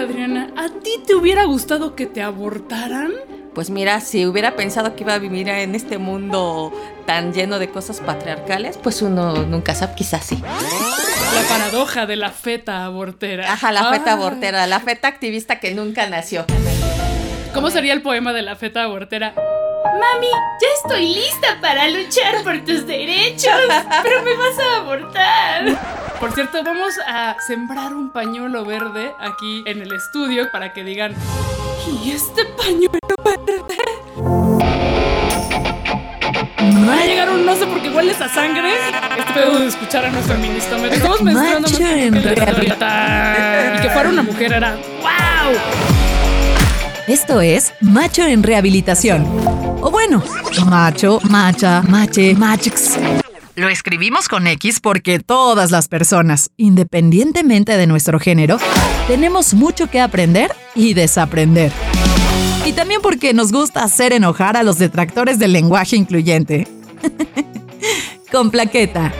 Adriana, ¿a ti te hubiera gustado que te abortaran? Pues mira, si hubiera pensado que iba a vivir en este mundo tan lleno de cosas patriarcales, pues uno nunca sabe, quizás sí. La paradoja de la feta abortera. Ajá, la feta Ah. abortera, la feta activista que nunca nació. ¿Cómo sería el poema de la feta abortera? Mami, ya estoy lista para luchar por tus derechos, pero me vas a abortar. Por cierto, vamos a sembrar un pañuelo verde aquí en el estudio para que digan, ¿y este pañuelo verde? Va a llegar un no sé por qué hueles a sangre. Este pedo de escuchar a nuestro feministómetro. Estamos menstruando más que. Y que fuera una mujer era ¡Wow! Esto es Macho en Rehabilitación. O bueno, macho, macha, mache, machx. Lo escribimos con X porque todas las personas, independientemente de nuestro género, tenemos mucho que aprender y desaprender. Y también porque nos gusta hacer enojar a los detractores del lenguaje incluyente. con plaqueta.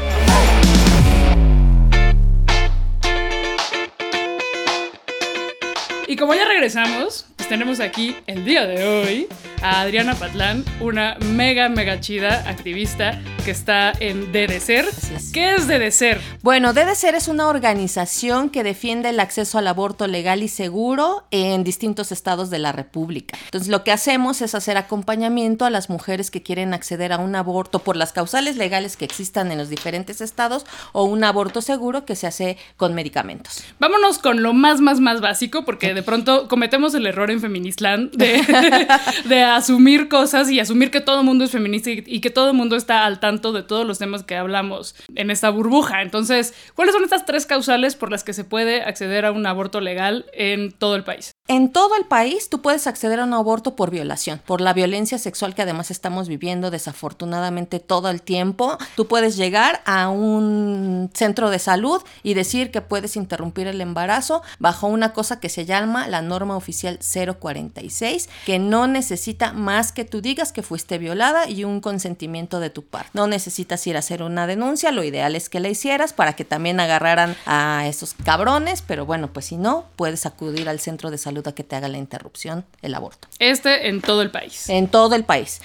Y como ya regresamos, tenemos aquí el día de hoy a Adriana Patlán, una mega, mega chida activista que está en DDCER. es. ¿Qué es DDCER? Bueno, DDCER es una organización que defiende el acceso al aborto legal y seguro en distintos estados de la República. Entonces, lo que hacemos es hacer acompañamiento a las mujeres que quieren acceder a un aborto por las causales legales que existan en los diferentes estados o un aborto seguro que se hace con medicamentos. Vámonos con lo más, más, más básico, porque de pronto cometemos el error en Feministland de, de asumir cosas y asumir que todo el mundo es feminista y, y que todo el mundo está al tanto de todos los temas que hablamos en esta burbuja. Entonces, ¿cuáles son estas tres causales por las que se puede acceder a un aborto legal en todo el país? En todo el país tú puedes acceder a un aborto por violación, por la violencia sexual que además estamos viviendo desafortunadamente todo el tiempo. Tú puedes llegar a un centro de salud y decir que puedes interrumpir el embarazo bajo una cosa que se llama la norma oficial 046, que no necesita más que tú digas que fuiste violada y un consentimiento de tu parte. No necesitas ir a hacer una denuncia, lo ideal es que la hicieras para que también agarraran a esos cabrones, pero bueno, pues si no, puedes acudir al centro de salud que te haga la interrupción, el aborto. Este en todo el país. En todo el país.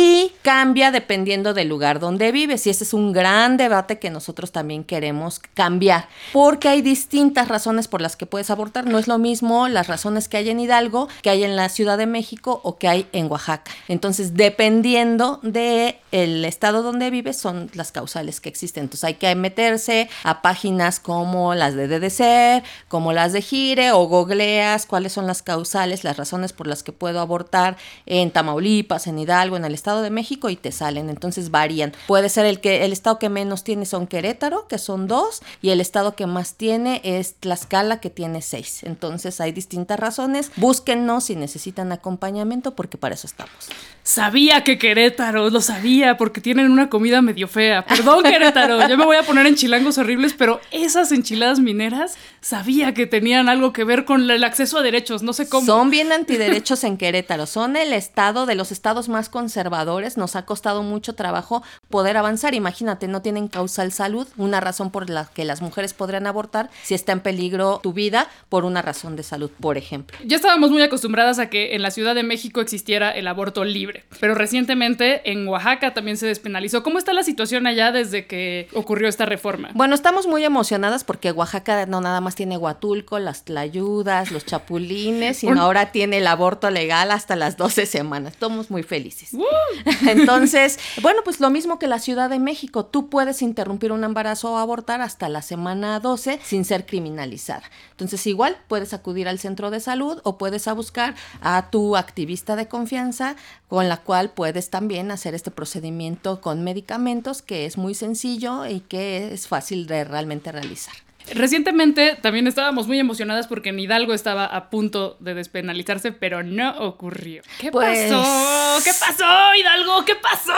Y cambia dependiendo del lugar donde vives. Y este es un gran debate que nosotros también queremos cambiar. Porque hay distintas razones por las que puedes abortar. No es lo mismo las razones que hay en Hidalgo, que hay en la Ciudad de México o que hay en Oaxaca. Entonces, dependiendo del estado donde vives, son las causales que existen. Entonces, hay que meterse a páginas como las de DDC, como las de Gire, o googleas cuáles son las causales, las razones por las que puedo abortar en Tamaulipas, en Hidalgo, en el Estado de México y te salen. Entonces varían. Puede ser el que el estado que menos tiene son Querétaro, que son dos, y el estado que más tiene es Tlaxcala, que tiene seis. Entonces hay distintas razones. Búsquennos si necesitan acompañamiento, porque para eso estamos. Sabía que Querétaro, lo sabía, porque tienen una comida medio fea. Perdón, Querétaro, ya me voy a poner en chilangos horribles, pero esas enchiladas mineras sabía que tenían algo que ver con el acceso a derechos, no sé cómo. Son bien antiderechos en Querétaro. Son el estado de los estados más conservadores. Nos ha costado mucho trabajo poder avanzar. Imagínate, no tienen causal salud, una razón por la que las mujeres podrían abortar si está en peligro tu vida por una razón de salud, por ejemplo. Ya estábamos muy acostumbradas a que en la Ciudad de México existiera el aborto libre, pero recientemente en Oaxaca también se despenalizó. ¿Cómo está la situación allá desde que ocurrió esta reforma? Bueno, estamos muy emocionadas porque Oaxaca no nada más tiene Huatulco, las tlayudas, los chapulines, sino Un- ahora tiene el aborto legal hasta las 12 semanas. Estamos muy felices. Entonces, bueno, pues lo mismo que la Ciudad de México, tú puedes interrumpir un embarazo o abortar hasta la semana 12 sin ser criminalizada. Entonces, igual puedes acudir al centro de salud o puedes a buscar a tu activista de confianza con la cual puedes también hacer este procedimiento con medicamentos que es muy sencillo y que es fácil de realmente realizar. Recientemente también estábamos muy emocionadas porque en Hidalgo estaba a punto de despenalizarse, pero no ocurrió. ¿Qué Pues- pasó? ¿Qué pasó, Hidalgo? ¿Qué pasó?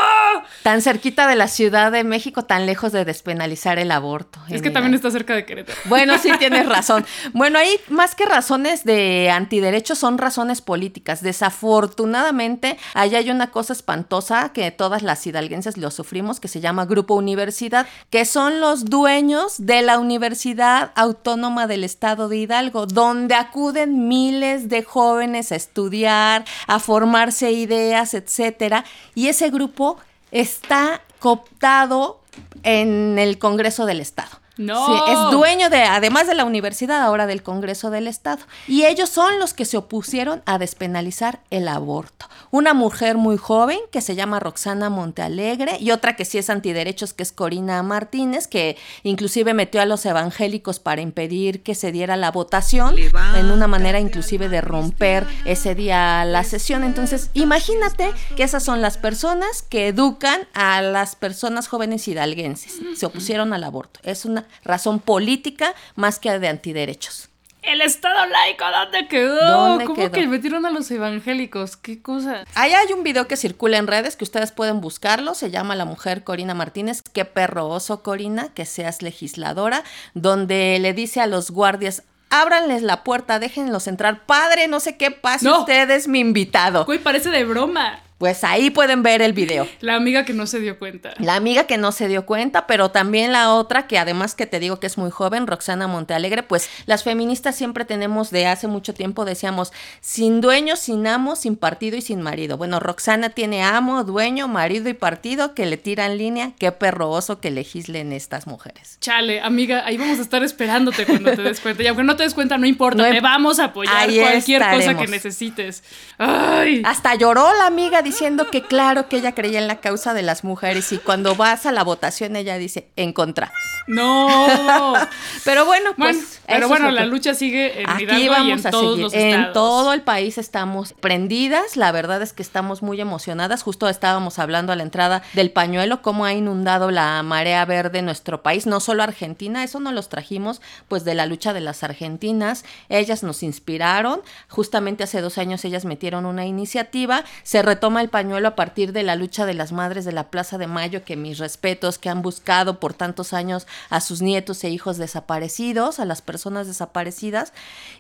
Tan cerquita de la Ciudad de México, tan lejos de despenalizar el aborto. Es que también está cerca de Querétaro. Bueno, sí tienes razón. Bueno, ahí más que razones de antiderechos son razones políticas. Desafortunadamente, allá hay una cosa espantosa que todas las hidalguenses lo sufrimos, que se llama Grupo Universidad, que son los dueños de la universidad Autónoma del Estado de Hidalgo, donde acuden miles de jóvenes a estudiar, a formarse ideas, etcétera, y ese grupo está cooptado en el Congreso del Estado. No. Sí, es dueño de, además de la universidad, ahora del Congreso del Estado. Y ellos son los que se opusieron a despenalizar el aborto. Una mujer muy joven que se llama Roxana Montealegre y otra que sí es antiderechos, que es Corina Martínez, que inclusive metió a los evangélicos para impedir que se diera la votación, en una manera inclusive de romper ese día la sesión. Entonces, imagínate que esas son las personas que educan a las personas jóvenes hidalguenses. Se opusieron al aborto. Es una razón política más que de antiderechos. El Estado laico, ¿dónde quedó? ¿Dónde ¿Cómo quedó? que metieron a los evangélicos? ¿Qué cosa? Ahí hay un video que circula en redes que ustedes pueden buscarlo. Se llama La mujer Corina Martínez. Qué perro oso, Corina, que seas legisladora. Donde le dice a los guardias. Ábranles la puerta, déjenlos entrar. Padre, no sé qué pasa. No. Usted es mi invitado. Güey, parece de broma. Pues ahí pueden ver el video. La amiga que no se dio cuenta. La amiga que no se dio cuenta, pero también la otra que además que te digo que es muy joven, Roxana Montealegre, pues las feministas siempre tenemos de hace mucho tiempo, decíamos, sin dueño, sin amo, sin partido y sin marido. Bueno, Roxana tiene amo, dueño, marido y partido que le tira en línea. Qué perrooso que legislen estas mujeres. Chale, amiga, ahí vamos a estar esperándote cuando te des cuenta. Y aunque no te des cuenta, no importa, No te vamos a apoyar cualquier cosa que necesites. Ay. Hasta lloró la amiga diciendo que claro que ella creía en la causa de las mujeres y cuando vas a la votación ella dice en contra. No. Pero bueno, pues Bueno, pero bueno, la lucha sigue en Aquí Hidalgo y vamos en a todos seguir. los En todo el país estamos prendidas. La verdad es que estamos muy emocionadas. Justo estábamos hablando a la entrada del pañuelo, cómo ha inundado la marea verde nuestro país, no solo Argentina, eso no los trajimos pues de la lucha de las argentinas. Ellas nos inspiraron. Justamente hace dos años ellas metieron una iniciativa. Se retoma el pañuelo a partir de la lucha de las madres de la Plaza de Mayo, que mis respetos, que han buscado por tantos años a sus nietos e hijos desaparecidos, a las personas desaparecidas.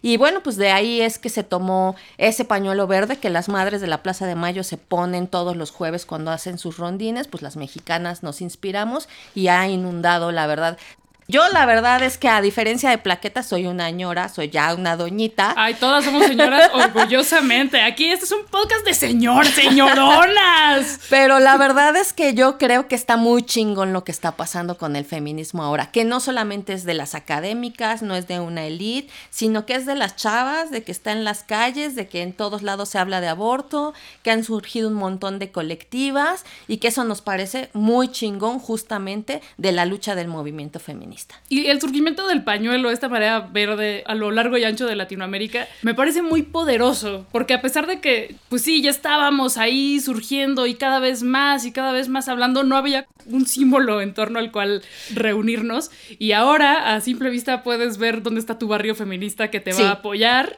Y bueno, pues de ahí es que se tomó ese pañuelo verde que las madres de la Plaza de Mayo se ponen todos los jueves cuando hacen sus rondines, pues las mexicanas nos inspiramos y ha inundado, la verdad. Yo la verdad es que a diferencia de Plaqueta soy una ñora, soy ya una doñita. Ay, todas somos señoras orgullosamente. Aquí este es un podcast de señor, señoronas. Pero la verdad es que yo creo que está muy chingón lo que está pasando con el feminismo ahora, que no solamente es de las académicas, no es de una elite, sino que es de las chavas, de que está en las calles, de que en todos lados se habla de aborto, que han surgido un montón de colectivas y que eso nos parece muy chingón justamente de la lucha del movimiento feminista. Y el surgimiento del pañuelo, esta marea verde a lo largo y ancho de Latinoamérica, me parece muy poderoso, porque a pesar de que, pues sí, ya estábamos ahí surgiendo y cada vez más y cada vez más hablando, no había un símbolo en torno al cual reunirnos. Y ahora, a simple vista, puedes ver dónde está tu barrio feminista que te Sí. va a apoyar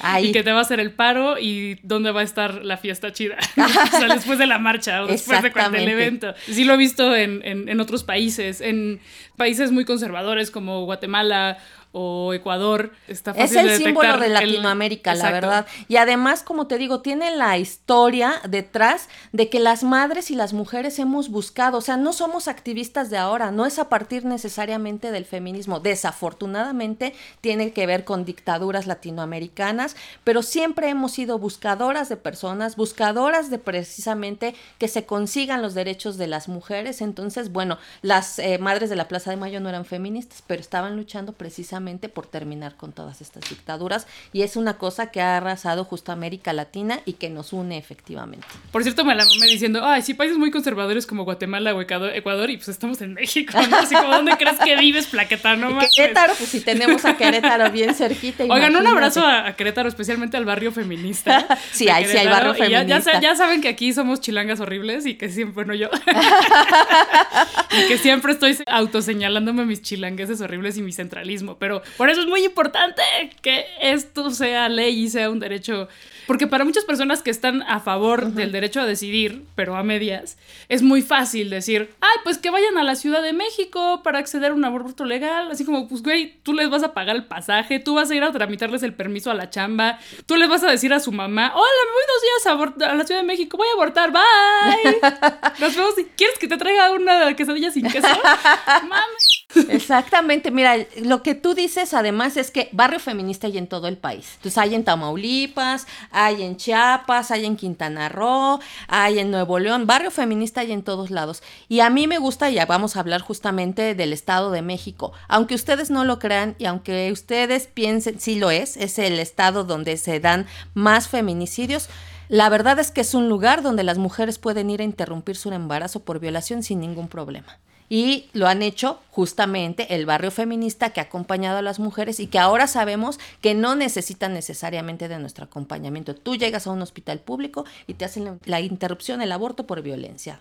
Ahí. y que te va a hacer el paro y dónde va a estar la fiesta chida. o sea, después de la marcha o después de Exactamente. evento. Sí lo he visto en, en- en otros países, en países muy conservadores como Guatemala o Ecuador. Está Es fácil el de símbolo de el- Latinoamérica, la verdad. Y además, como te digo, tiene la historia detrás de que las madres y las mujeres hemos buscado, o sea, no somos activistas de ahora, no es a partir necesariamente del feminismo. Desafortunadamente tiene que ver con dictaduras latinoamericanas, pero siempre hemos sido buscadoras de personas, buscadoras de precisamente que se consigan los derechos de las mujeres. Entonces, bueno, las eh, madres de la Plaza de Mayo no eran feministas, pero estaban luchando precisamente por terminar con todas estas dictaduras y es una cosa que ha arrasado justo América Latina y que nos une efectivamente. Por cierto, me la mamé diciendo, ay, sí, países muy conservadores como Guatemala o Ecuador, y pues estamos en México, ¿no? Así como, ¿dónde crees que vives, plaqueta? No mames. Querétaro, pues si tenemos a Querétaro bien cerquita. Oigan, un imagínate. abrazo a, a Querétaro, especialmente al barrio feminista. Sí, ahí sí hay barrio Y ya- ya, feminista. ya saben que aquí somos chilangas horribles y que siempre, bueno, yo. y que siempre estoy autoseñalándome mis chilangueses horribles y mi centralismo. Pero por eso es muy importante que esto sea ley y sea un derecho porque para muchas personas que están a favor del derecho a decidir, pero a medias, es muy fácil decir, ay, pues que vayan a la Ciudad de México para acceder a un aborto legal. Así como, pues, güey, tú les vas a pagar el pasaje, tú vas a ir a tramitarles el permiso a la chamba, tú les vas a decir a su mamá, hola, me voy dos días a, a la Ciudad de México, voy a abortar, bye. Nos vemos. ¿Quieres que te traiga una quesadilla sin queso? Mames. Exactamente, mira, lo que tú dices además es que barrio feminista hay en todo el país. Entonces hay en Tamaulipas, hay en Chiapas, hay en Quintana Roo, hay en Nuevo León, barrio feminista hay en todos lados. Y a mí me gusta, ya vamos a hablar justamente del Estado de México. Aunque ustedes no lo crean y aunque ustedes piensen, sí lo es, es el estado donde se dan más feminicidios. La verdad es que es un lugar donde las mujeres pueden ir a interrumpir su embarazo por violación sin ningún problema y lo han hecho justamente el barrio feminista que ha acompañado a las mujeres y que ahora sabemos que no necesitan necesariamente de nuestro acompañamiento. Tú llegas a un hospital público y te hacen la interrupción, el aborto por violencia.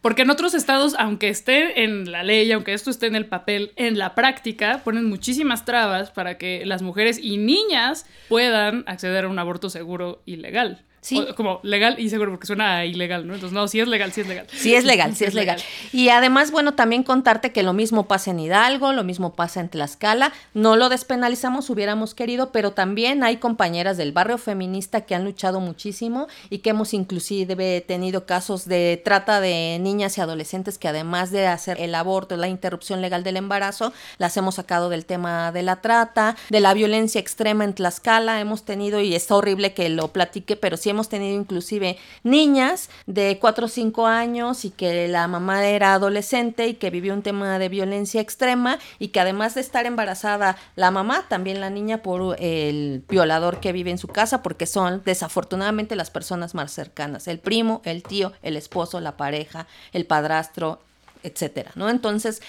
Porque en otros estados, aunque esté en la ley, aunque esto esté en el papel, en la práctica ponen muchísimas trabas para que las mujeres y niñas puedan acceder a un aborto seguro y legal. Sí. como legal y seguro, porque suena ilegal, ¿no? Entonces, no, sí es legal, sí es legal. Sí es legal, sí, es legal. Y además, bueno, también contarte que lo mismo pasa en Hidalgo, lo mismo pasa en Tlaxcala. No lo despenalizamos, hubiéramos querido, pero también hay compañeras del barrio feminista que han luchado muchísimo y que hemos inclusive tenido casos de trata de niñas y adolescentes que además de hacer el aborto, la interrupción legal del embarazo, las hemos sacado del tema de la trata, de la violencia extrema en Tlaxcala. Hemos tenido, y está horrible que lo platique, pero sí hemos tenido inclusive niñas de 4 o 5 años y que la mamá era adolescente y que vivió un tema de violencia extrema y que además de estar embarazada la mamá, también la niña por el violador que vive en su casa porque son desafortunadamente las personas más cercanas, el primo, el tío, el esposo, la pareja, el padrastro, etcétera, ¿no? Entonces,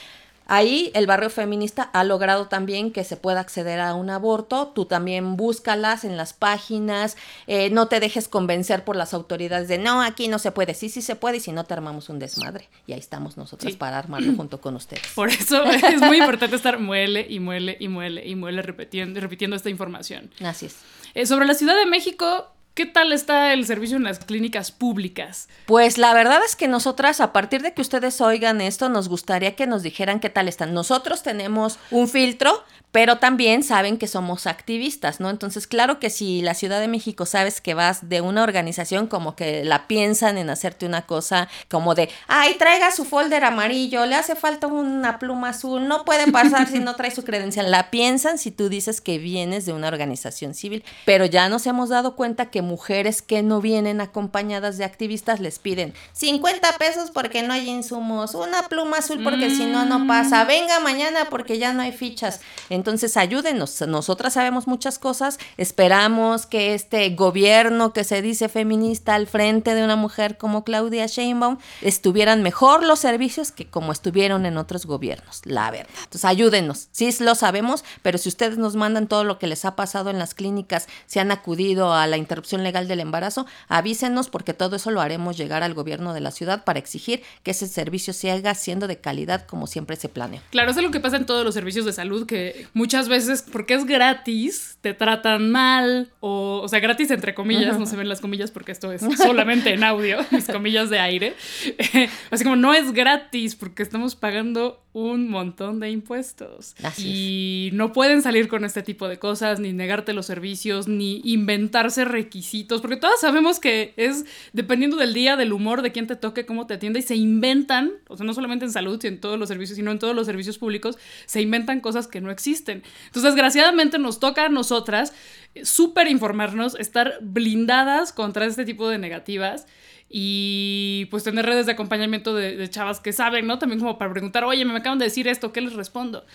Ahí el barrio feminista ha logrado también que se pueda acceder a un aborto. Tú también búscalas en las páginas. Eh, no te dejes convencer por las autoridades de no, aquí no se puede. Sí, sí se puede y si no te armamos un desmadre. Y ahí estamos nosotros para armarlo junto con ustedes. Por eso es muy importante estar muele y muele y muele y muele repitiendo, repitiendo esta información. Así es. Eh, sobre la Ciudad de México, ¿Qué tal está el servicio en las clínicas públicas? Pues la verdad es que nosotras, a partir de que ustedes oigan esto, nos gustaría que nos dijeran qué tal están. Nosotros tenemos un filtro, pero también saben que somos activistas, ¿no? Entonces, claro que si la Ciudad de México sabes que vas de una organización como que la piensan en hacerte una cosa como de, ay, traiga su folder amarillo, le hace falta una pluma azul, no puede pasar si no trae su credencial. La piensan si tú dices que vienes de una organización civil, pero ya nos hemos dado cuenta que mujeres que no vienen acompañadas de activistas les piden 50 pesos porque no hay insumos, una pluma azul porque si no, no pasa, venga mañana porque ya no hay fichas. Entonces ayúdenos, nosotras sabemos muchas cosas, esperamos que este gobierno que se dice feminista al frente de una mujer como Claudia Sheinbaum estuvieran mejor los servicios que como estuvieron en otros gobiernos, la verdad. Entonces ayúdenos, sí lo sabemos, pero si ustedes nos mandan todo lo que les ha pasado en las clínicas, si han acudido a la interrupción legal del embarazo, avísenos porque todo eso lo haremos llegar al gobierno de la ciudad para exigir que ese servicio siga siendo de calidad como siempre se planea. Claro, eso es lo que pasa en todos los servicios de salud, que muchas veces, porque es gratis, te tratan mal, o, o sea, gratis entre comillas, no se ven las comillas porque esto es solamente en audio, mis comillas de aire. Así como no es gratis porque estamos pagando un montón de impuestos. y no pueden salir con este tipo de cosas, ni negarte los servicios, ni inventarse requisitos, porque todas sabemos que es dependiendo del día, del humor, de quién te toque, cómo te atienda, y se inventan, o sea, no solamente en salud, sino en todos los servicios, sino en todos los servicios públicos, se inventan cosas que no existen. Entonces, desgraciadamente nos toca a nosotras súper informarnos, estar blindadas contra este tipo de negativas y pues tener redes de acompañamiento de, chavas que saben, ¿no? También como para preguntar, oye, me acaban de decir esto, ¿qué les respondo?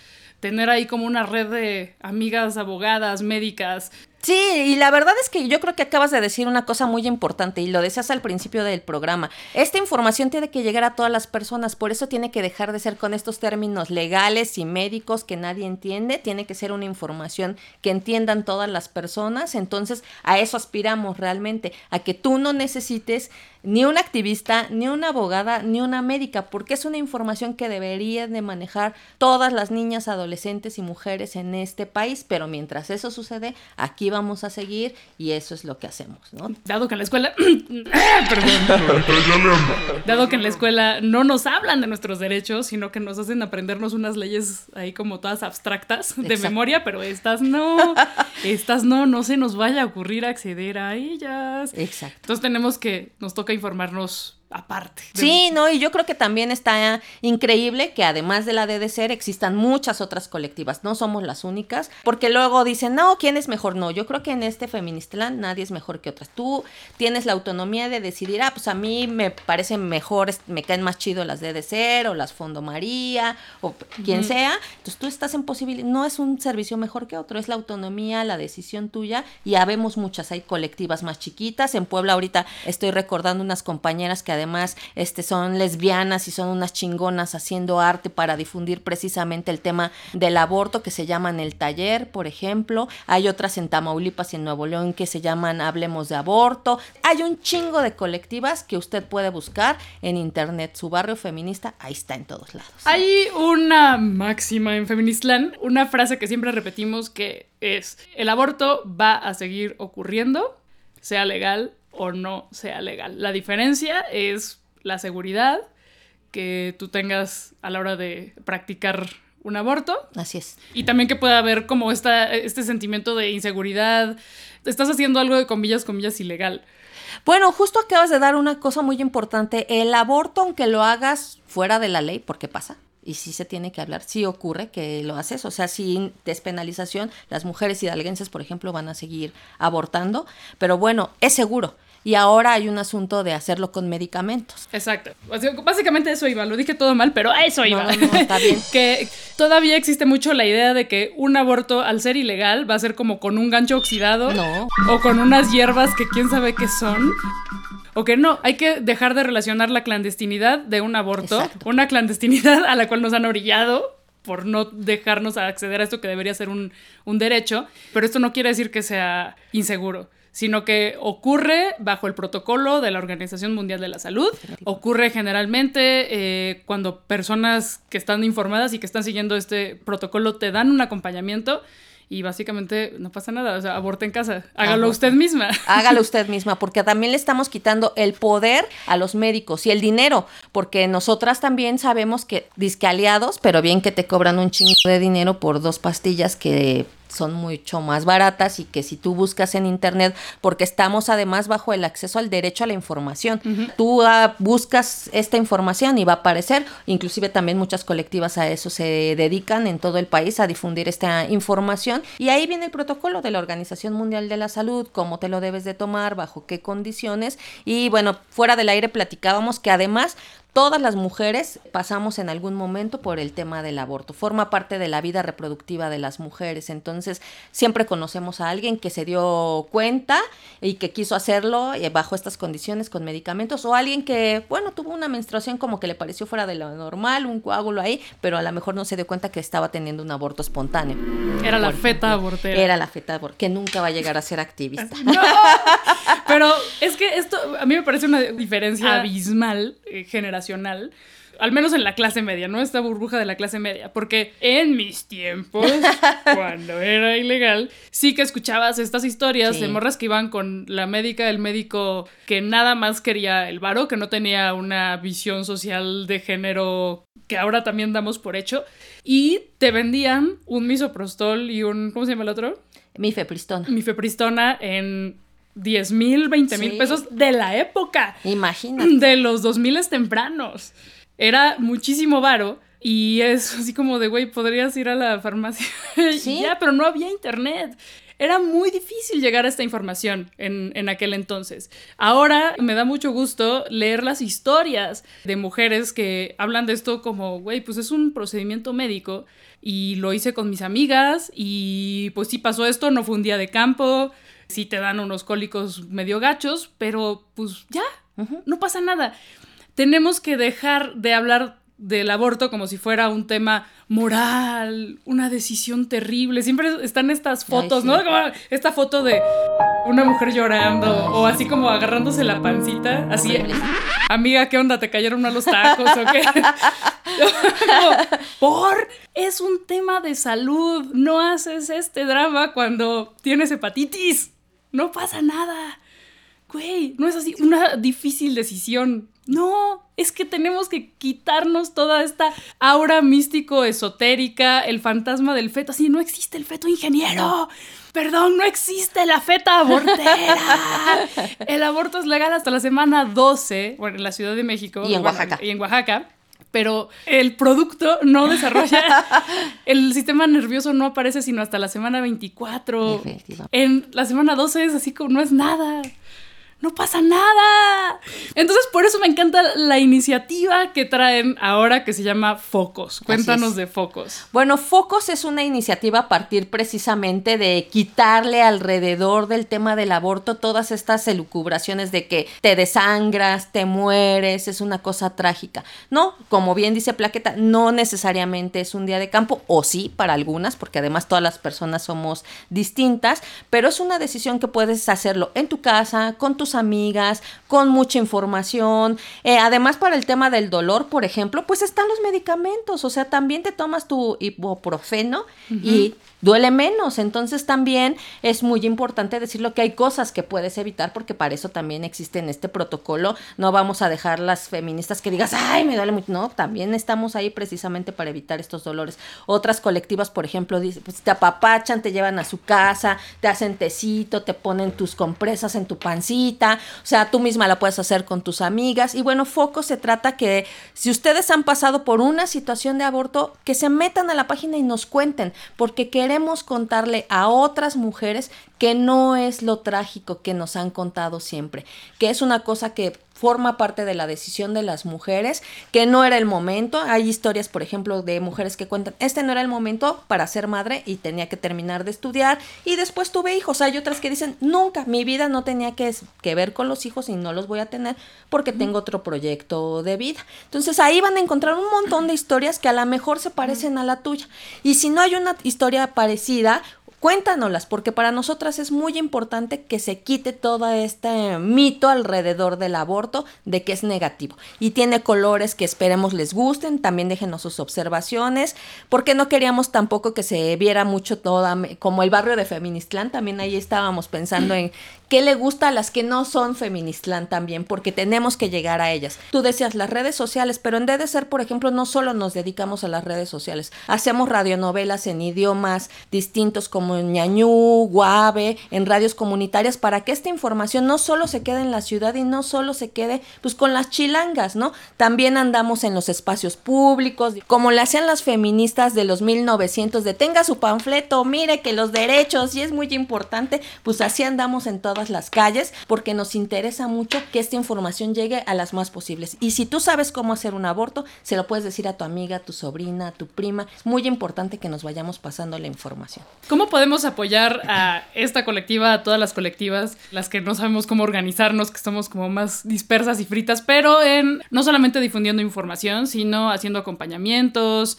Tener ahí como una red de amigas, abogadas, médicas, Sí, y la verdad es que yo creo que acabas de decir una cosa muy importante y lo decías al principio del programa. Esta información tiene que llegar a todas las personas, por eso tiene que dejar de ser con estos términos legales y médicos que nadie entiende, tiene que ser una información que entiendan todas las personas, entonces a eso aspiramos realmente, a que tú no necesites ni un activista, ni una abogada, ni una médica, porque es una información que deberían de manejar todas las niñas, adolescentes y mujeres en este país, pero mientras eso sucede, aquí vamos a seguir y eso es lo que hacemos, ¿no? Dado que en la escuela, perdón, dado que en la escuela no nos hablan de nuestros derechos, sino que nos hacen aprendernos unas leyes ahí como todas abstractas de Exacto. memoria, pero estas no, estas no, no se nos vaya a ocurrir acceder a ellas. Exacto. Entonces tenemos que, nos toca informarnos aparte. de- Sí, no, y yo creo que también está increíble que además de la DDCR existan muchas otras colectivas, no somos las únicas, porque luego dicen, no, ¿quién es mejor? No, yo creo que en este Feministland nadie es mejor que otras. Tú tienes la autonomía de decidir, ah, pues a mí me parecen mejores, me caen más chido las DDCR o las Fondo María o quien sea, entonces tú estás en posibilidad, no es un servicio mejor que otro, es la autonomía, la decisión tuya y habemos muchas, hay colectivas más chiquitas, en Puebla ahorita estoy recordando unas compañeras que además este, son lesbianas y son unas chingonas haciendo arte para difundir precisamente el tema del aborto que se llaman El Taller, por ejemplo. Hay otras en Tamaulipas y en Nuevo León que se llaman Hablemos de Aborto. Hay un chingo de colectivas que usted puede buscar en internet. Su barrio feminista, ahí está en todos lados. Hay una máxima en Feministland, una frase que siempre repetimos que es, el aborto va a seguir ocurriendo, sea legal o no sea legal. La diferencia es la seguridad que tú tengas a la hora de practicar un aborto Así es. y también que pueda haber como esta, este sentimiento de inseguridad. Estás haciendo algo de comillas, comillas ilegal. Bueno, justo acabas de dar una cosa muy importante. El aborto, aunque lo hagas fuera de la ley, porque pasa, y sí se tiene que hablar, sí ocurre que lo haces, o sea, sin despenalización, las mujeres hidalguenses, por ejemplo, van a seguir abortando, pero bueno, es seguro. Y ahora hay un asunto de hacerlo con medicamentos. Exacto. O sea, básicamente eso iba. Lo dije todo mal, pero a eso iba. No, no, está bien. que todavía existe mucho la idea de que un aborto, al ser ilegal, va a ser como con un gancho oxidado. No. O con unas hierbas que quién sabe qué son. O que no, hay que dejar de relacionar la clandestinidad de un aborto, Exacto. una clandestinidad a la cual nos han orillado por no dejarnos acceder a esto que debería ser un, un derecho, pero esto no quiere decir que sea inseguro, sino que ocurre bajo el protocolo de la Organización Mundial de la Salud, ocurre generalmente eh, cuando personas que están informadas y que están siguiendo este protocolo te dan un acompañamiento y básicamente no pasa nada, o sea, aborte en casa, hágalo usted misma. Hágalo usted misma, porque también le estamos quitando el poder a los médicos y el dinero, porque nosotras también sabemos que disque aliados, pero bien que te cobran un chingo de dinero por dos pastillas que son mucho más baratas y que si tú buscas en internet, porque estamos además bajo el acceso al derecho a la información, tú ah, buscas esta información y va a aparecer, inclusive también muchas colectivas a eso se dedican en todo el país a difundir esta información. Y ahí viene el protocolo de la Organización Mundial de la Salud, cómo te lo debes de tomar, bajo qué condiciones. Y bueno, fuera del aire platicábamos que además Todas las mujeres pasamos en algún momento por el tema del aborto. Forma parte de la vida reproductiva de las mujeres. Entonces, siempre conocemos a alguien que se dio cuenta y que quiso hacerlo eh, bajo estas condiciones con medicamentos. O alguien que, bueno, tuvo una menstruación como que le pareció fuera de lo normal, un coágulo ahí, pero a lo mejor no se dio cuenta que estaba teniendo un aborto espontáneo. Era la feta abortera. Era la feta abortera, que nunca va a llegar a ser activista. Pero es que esto a mí me parece una diferencia abismal, eh, generacional. Al menos en la clase media, ¿no? Esta burbuja de la clase media. Porque en mis tiempos, cuando era ilegal, sí que escuchabas estas historias Sí. de morras que iban con la médica, el médico que nada más quería el varo, que no tenía una visión social de género que ahora también damos por hecho. Y te vendían un misoprostol y un. ¿Cómo se llama el otro? Mifepristón. mifepristona en 10 mil, 20 mil Sí. pesos de la época, Imagínate. de los 2000 tempranos. Era muchísimo varo y es así como de, güey, podrías ir a la farmacia. Sí. ya, pero no había internet. Era muy difícil llegar a esta información en, en aquel entonces. Ahora me da mucho gusto leer las historias de mujeres que hablan de esto como, güey, pues es un procedimiento médico y lo hice con mis amigas y pues sí pasó esto, no fue un día de campo, sí te dan unos cólicos medio gachos, pero pues ya, no pasa nada. Tenemos que dejar de hablar del aborto como si fuera un tema moral, una decisión terrible. Siempre están estas fotos, ¿no? Como esta foto de una mujer llorando o así como agarrándose la pancita, así, amiga, ¿qué onda? ¿Te cayeron a los tacos o qué? por, es un tema de salud, no haces este drama cuando tienes hepatitis, no pasa nada. Güey, no es así una difícil decisión. No, es que tenemos que quitarnos toda esta aura místico esotérica, el fantasma del feto. Así no existe el feto ingeniero. Perdón, no existe la feta abortera. El aborto es legal hasta la semana 12, bueno, en la Ciudad de México. Y en Oaxaca. Y en Oaxaca. Pero el producto no desarrolla, el sistema nervioso no aparece sino hasta la semana 24. En la semana 12 es así como no es nada no pasa nada. Entonces, por eso me encanta la iniciativa que traen ahora que se llama Focos. Cuéntanos de Focos. Bueno, Focos es una iniciativa a partir precisamente de quitarle alrededor del tema del aborto todas estas elucubraciones de que te desangras, te mueres, es una cosa trágica. No, como bien dice Plaqueta, no necesariamente es un día de campo, o sí, para algunas, porque además todas las personas somos distintas, pero es una decisión que puedes hacerlo en tu casa, con tus amigas, con mucha información. Eh, además, para el tema del dolor, por ejemplo, pues están los medicamentos. O sea, también te tomas tu ibuprofeno y duele menos. Entonces también es muy importante decirlo que hay cosas que puedes evitar porque para eso también existe en este protocolo. No vamos a dejar las feministas que digas, ay, me duele mucho. No, también estamos ahí precisamente para evitar estos dolores. Otras colectivas, por ejemplo, pues, te apapachan, te llevan a su casa, te hacen tecito, te ponen tus compresas en tu pancita. O sea, tú misma la puedes hacer con tus amigas. Y bueno, foco se trata que si ustedes han pasado por una situación de aborto, que se metan a la página y nos cuenten, porque queremos contarle a otras mujeres que no es lo trágico que nos han contado siempre, que es una cosa que forma parte de la decisión de las mujeres, que no era el momento. Hay historias, por ejemplo, de mujeres que cuentan, este no era el momento para ser madre y tenía que terminar de estudiar y después tuve hijos. Hay otras que dicen, nunca, mi vida no tenía que, que ver con los hijos y no los voy a tener porque tengo otro proyecto de vida. Entonces ahí van a encontrar un montón de historias que a lo mejor se parecen a la tuya. Y si no hay una historia parecida, Cuéntanoslas, porque para nosotras es muy importante que se quite todo este mito alrededor del aborto de que es negativo. Y tiene colores que esperemos les gusten, también déjenos sus observaciones, porque no queríamos tampoco que se viera mucho toda, como el barrio de Feministlán, también ahí estábamos pensando en qué le gusta a las que no son Feministlán también, porque tenemos que llegar a ellas. Tú decías las redes sociales, pero en de ser, por ejemplo, no solo nos dedicamos a las redes sociales, hacemos radionovelas en idiomas distintos como ñañú, guave, en radios comunitarias, para que esta información no solo se quede en la ciudad y no solo se quede pues con las chilangas, ¿no? También andamos en los espacios públicos, como le hacían las feministas de los 1900, de tenga su panfleto, mire que los derechos, y es muy importante, pues así andamos en todas las calles porque nos interesa mucho que esta información llegue a las más posibles. Y si tú sabes cómo hacer un aborto, se lo puedes decir a tu amiga, a tu sobrina, a tu prima. Es muy importante que nos vayamos pasando la información. ¿Cómo podemos apoyar a esta colectiva, a todas las colectivas, las que no sabemos cómo organizarnos, que estamos como más dispersas y fritas, pero en no solamente difundiendo información, sino haciendo acompañamientos,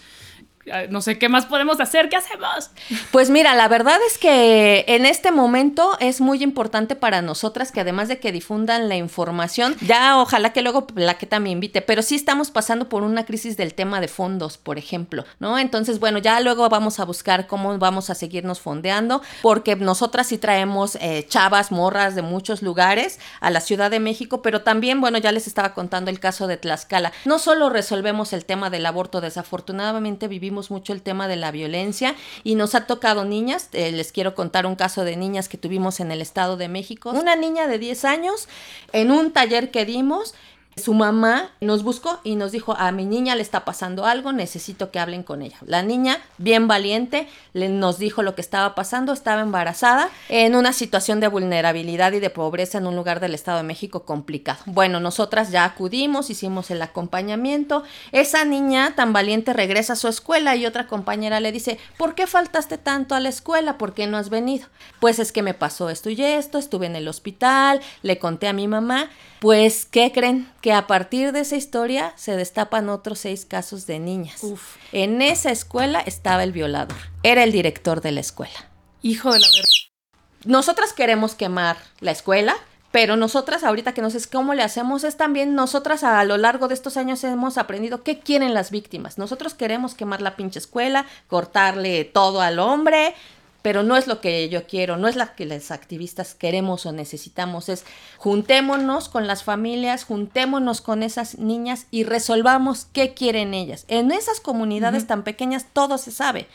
no sé qué más podemos hacer, ¿qué hacemos? Pues mira, la verdad es que en este momento es muy importante para nosotras que además de que difundan la información, ya ojalá que luego la que también invite, pero sí estamos pasando por una crisis del tema de fondos, por ejemplo, ¿no? Entonces, bueno, ya luego vamos a buscar cómo vamos a seguirnos fondeando, porque nosotras sí traemos eh, chavas, morras de muchos lugares a la Ciudad de México, pero también, bueno, ya les estaba contando el caso de Tlaxcala. No solo resolvemos el tema del aborto, desafortunadamente vivimos mucho el tema de la violencia y nos ha tocado niñas, eh, les quiero contar un caso de niñas que tuvimos en el Estado de México, una niña de 10 años en un taller que dimos Su mamá nos buscó y nos dijo, a mi niña le está pasando algo, necesito que hablen con ella. La niña, bien valiente, le, nos dijo lo que estaba pasando, estaba embarazada en una situación de vulnerabilidad y de pobreza en un lugar del Estado de México complicado. Bueno, nosotras ya acudimos, hicimos el acompañamiento. Esa niña tan valiente regresa a su escuela y otra compañera le dice, ¿por qué faltaste tanto a la escuela? ¿Por qué no has venido? Pues es que me pasó esto y esto, estuve en el hospital, le conté a mi mamá. Pues, ¿qué creen? Que a partir de esa historia se destapan otros seis casos de niñas. En esa escuela estaba el violador. Era el director de la escuela. Hijo de la verdad. Nosotras queremos quemar la escuela, pero nosotras ahorita que no sé cómo le hacemos es también nosotras a lo largo de estos años hemos aprendido qué quieren las víctimas. Nosotros queremos quemar la pinche escuela, cortarle todo al hombre, pero no es lo que yo quiero, no es lo que los activistas queremos o necesitamos, es juntémonos con las familias, juntémonos con esas niñas y resolvamos qué quieren ellas. En esas comunidades tan pequeñas todo se sabe.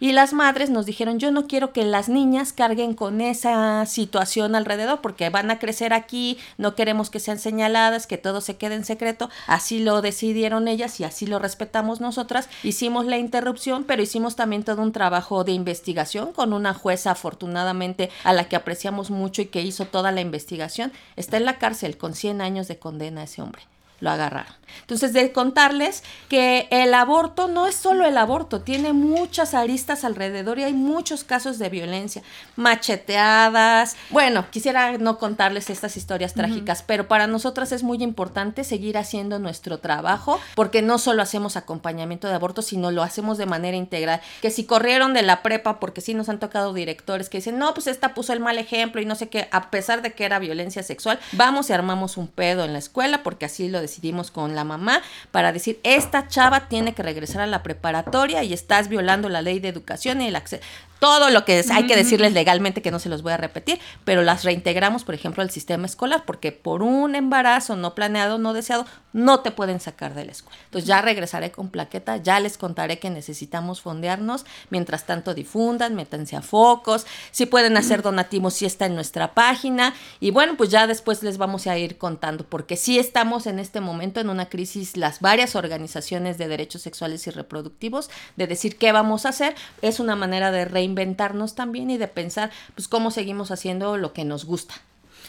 Y las madres nos dijeron, yo no quiero que las niñas carguen con esa situación alrededor porque van a crecer aquí, no queremos que sean señaladas, que todo se quede en secreto. Así lo decidieron ellas y así lo respetamos nosotras. Hicimos la interrupción, pero hicimos también todo un trabajo de investigación con una jueza afortunadamente a la que apreciamos mucho y que hizo toda la investigación, está en la cárcel con 100 años de condena ese hombre. Lo agarraron. Entonces, de contarles que el aborto no es solo el aborto, tiene muchas aristas alrededor y hay muchos casos de violencia, macheteadas. Bueno, quisiera no contarles estas historias trágicas, pero para nosotras es muy importante seguir haciendo nuestro trabajo porque no solo hacemos acompañamiento de aborto, sino lo hacemos de manera integral. Que si corrieron de la prepa, porque sí nos han tocado directores que dicen, no, pues esta puso el mal ejemplo y no sé qué, a pesar de que era violencia sexual, vamos y armamos un pedo en la escuela porque así lo decidimos con la mamá para decir, esta chava tiene que regresar a la preparatoria y estás violando la ley de educación y el acceso todo lo que es, hay que decirles legalmente que no se los voy a repetir, pero las reintegramos, por ejemplo, al sistema escolar, porque por un embarazo no planeado, no deseado, no te pueden sacar de la escuela. Entonces ya regresaré con plaqueta, ya les contaré que necesitamos fondearnos, mientras tanto difundan, métanse a focos, si pueden hacer donativos, si está en nuestra página, y bueno, pues ya después les vamos a ir contando, porque sí estamos en este momento en una crisis, las varias organizaciones de derechos sexuales y reproductivos, de decir qué vamos a hacer, es una manera de reinventar inventarnos también y de pensar, pues, cómo seguimos haciendo lo que nos gusta.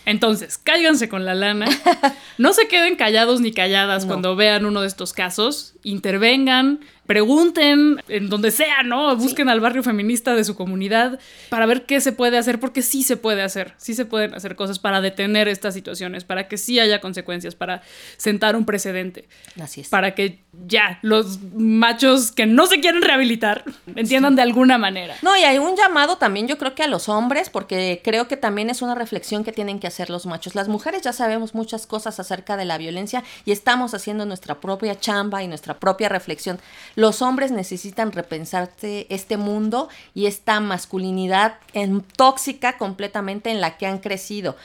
Entonces, cáiganse con la lana. No se queden callados ni calladas cuando vean uno de estos casos. Intervengan, pregunten en donde sea, ¿no? Busquen al barrio feminista de su comunidad para ver qué se puede hacer, porque sí se puede hacer, sí se pueden hacer cosas para detener estas situaciones, para que sí haya consecuencias, para sentar un precedente. Así es. Para que ya los machos que no se quieren rehabilitar entiendan de alguna manera. No, y hay un llamado también yo creo que a los hombres, porque creo que también es una reflexión que tienen que hacer los machos. Las mujeres ya sabemos muchas cosas acerca de la violencia y estamos haciendo nuestra propia chamba y nuestra propia reflexión. Los hombres necesitan repensarse este mundo y esta masculinidad en, tóxica completamente en la que han crecido.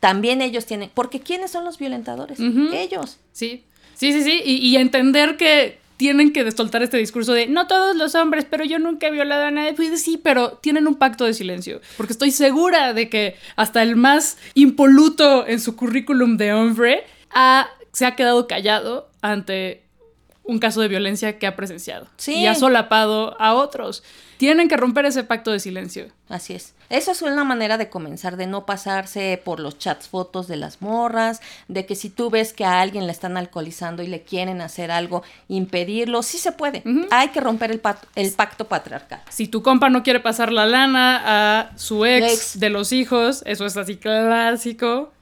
También ellos tienen, porque ¿quiénes son los violentadores? Ellos. Sí, sí, sí, sí, y, y entender que tienen que soltar este discurso de no todos los hombres, pero yo nunca he violado a nadie. Pues sí, pero tienen un pacto de silencio. Porque estoy segura de que hasta el más impoluto en su currículum de hombre ha, se ha quedado callado ante un caso de violencia que ha presenciado. Sí. Y ha solapado a otros. Tienen que romper ese pacto de silencio. Así es. Eso es una manera de comenzar, de no pasarse por los chats fotos de las morras, de que si tú ves que a alguien le están alcoholizando y le quieren hacer algo, impedirlo. Sí se puede. Hay que romper el, pacto, el pacto patriarcal. Si tu compa no quiere pasar la lana a su ex, Ex. de los hijos, eso es así clásico.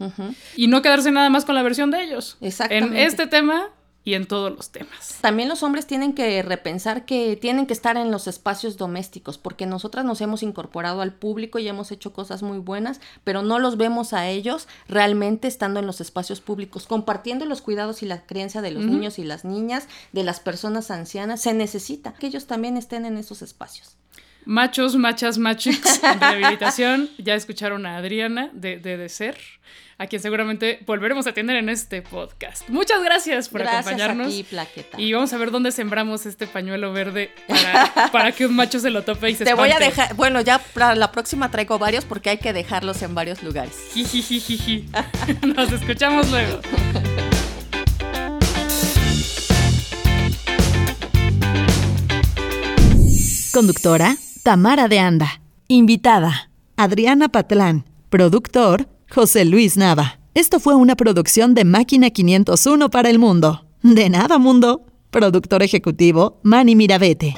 Y no quedarse nada más con la versión de ellos. En Exactamente. este tema y en todos los temas. También los hombres tienen que repensar que tienen que estar en los espacios domésticos, porque nosotras nos hemos incorporado al público y hemos hecho cosas muy buenas, pero no los vemos a ellos realmente estando en los espacios públicos, compartiendo los cuidados y la creencia de los niños y las niñas, de las personas ancianas. Se necesita que ellos también estén en esos espacios. Machos, machas, machics en rehabilitación. ya escucharon a Adriana de, de, de Ser, a quien seguramente volveremos a tener en este podcast. Muchas gracias por acompañarnos. Y vamos a ver dónde sembramos este pañuelo verde para, para que un macho se lo tope y se Te voy a dejar, bueno, ya para la próxima traigo varios porque hay que dejarlos en varios lugares. Nos escuchamos luego. Conductora Tamara de Anda. Invitada, Adriana Patlán. Productor, José Luis Nava. Esto fue una producción de Máquina 501 para el mundo. De nada, mundo. Productor ejecutivo, Manny Mirabete.